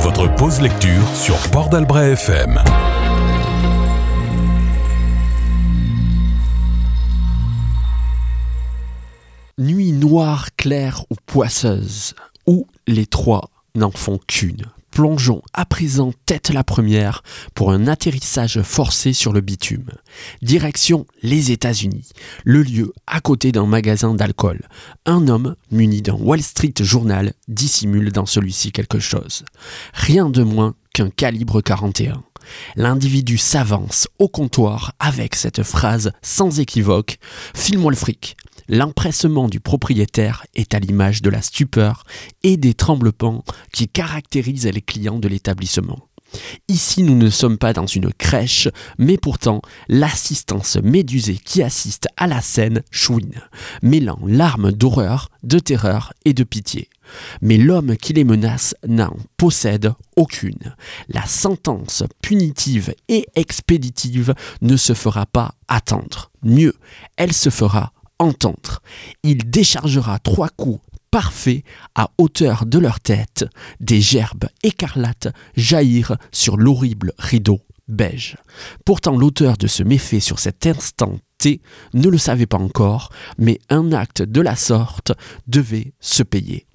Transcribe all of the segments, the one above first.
Votre pause lecture sur Port d'Albret FM. Nuit noire, claire ou poisseuse, ou les trois n'en font qu'une. Plongeons à présent tête la première pour un atterrissage forcé sur le bitume. Direction les États-Unis, le lieu à côté d'un magasin d'alcool. Un homme muni d'un Wall Street Journal dissimule dans celui-ci quelque chose. Rien de moins qu'un calibre 41. L'individu s'avance au comptoir avec cette phrase sans équivoque File-moi le fric. L'empressement du propriétaire est à l'image de la stupeur et des tremblements qui caractérisent les clients de l'établissement. Ici, nous ne sommes pas dans une crèche, mais pourtant, l'assistance médusée qui assiste à la scène chouine, mêlant larmes d'horreur, de terreur et de pitié. Mais l'homme qui les menace n'en possède aucune. La sentence punitive et expéditive ne se fera pas attendre. Mieux, elle se fera entendre. Il déchargera trois coups parfaits à hauteur de leur tête. Des gerbes écarlates jaillirent sur l'horrible rideau beige. Pourtant l'auteur de ce méfait sur cet instant T ne le savait pas encore, mais un acte de la sorte devait se payer.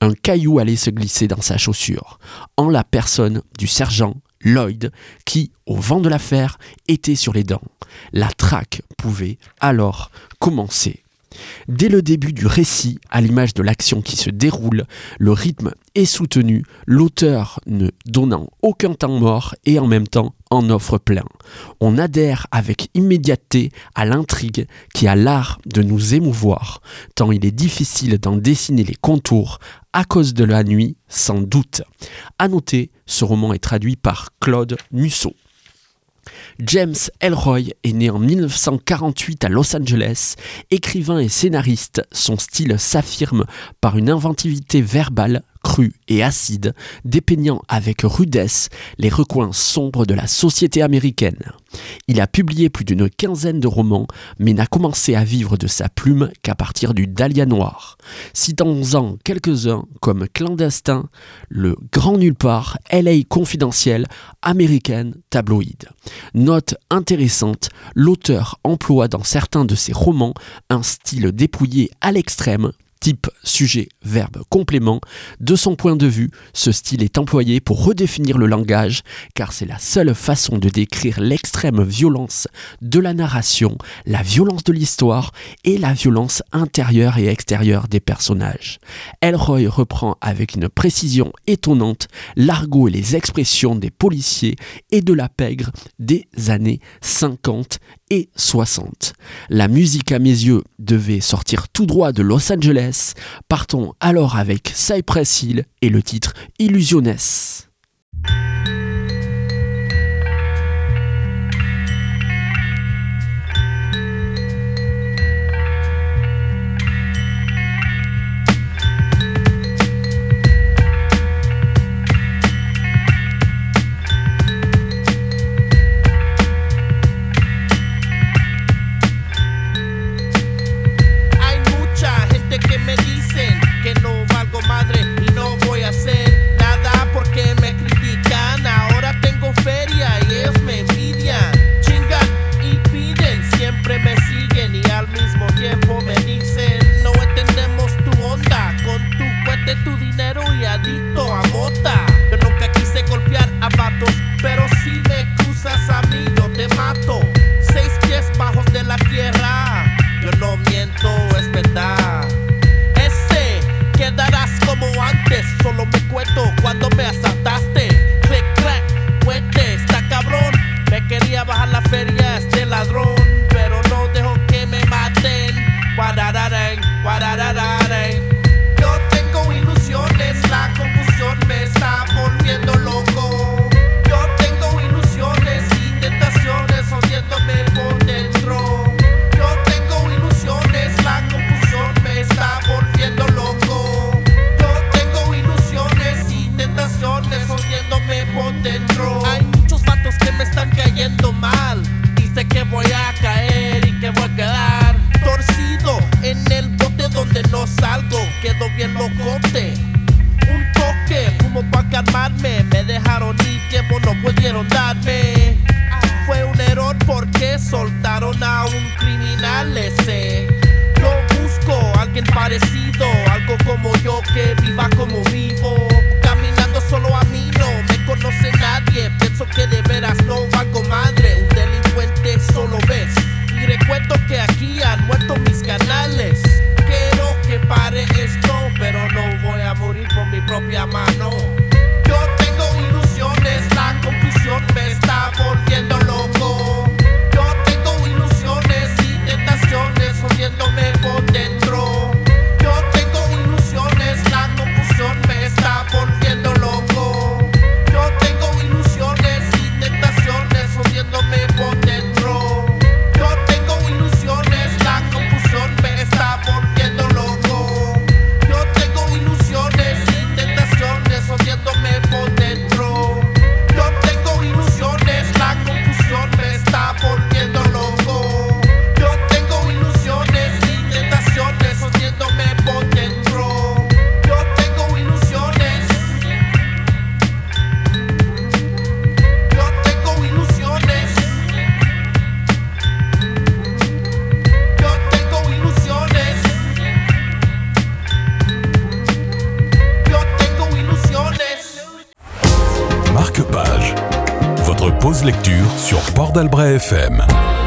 Un caillou allait se glisser dans sa chaussure, en la personne du sergent Lloyd, qui, au vent de l'affaire, était sur les dents. La traque pouvait alors commencer. Dès le début du récit, à l'image de l'action qui se déroule, le rythme est soutenu, l'auteur ne donnant aucun temps mort et en même temps en offre plein. On adhère avec immédiateté à l'intrigue qui a l'art de nous émouvoir, tant il est difficile d'en dessiner les contours à cause de la nuit, sans doute. À noter, ce roman est traduit par Claude Musso. James Elroy est né en 1948 à Los Angeles. Écrivain et scénariste, son style s'affirme par une inventivité verbale cru et acide, dépeignant avec rudesse les recoins sombres de la société américaine. Il a publié plus d'une quinzaine de romans, mais n'a commencé à vivre de sa plume qu'à partir du Dahlia Noir. Citons-en quelques-uns comme Clandestin, Le Grand Nulle Part, LA Confidentiel, Américaine, Tabloïd. Note intéressante, l'auteur emploie dans certains de ses romans un style dépouillé à l'extrême, type, sujet, verbe, complément. De son point de vue, ce style est employé pour redéfinir le langage, car c'est la seule façon de décrire l'extrême violence de la narration, la violence de l'histoire et la violence intérieure et extérieure des personnages. Elroy reprend avec une précision étonnante l'argot et les expressions des policiers et de la pègre des années 50 et 60. La musique à mes yeux devait sortir tout droit de Los Angeles. Partons alors avec Cypress Hill et le titre que voy a caer y que voy a quedar torcido en el bote donde no salgo. Quedo bien locote. Un toque, fumo pa' calmarme. Me dejaron ir, tiempo no pudieron darme. Fue un error porque soltaron a un criminal ese. Yo busco alguien parecido, algo como yo que viva como vivo. Pause lecture sur Port FM.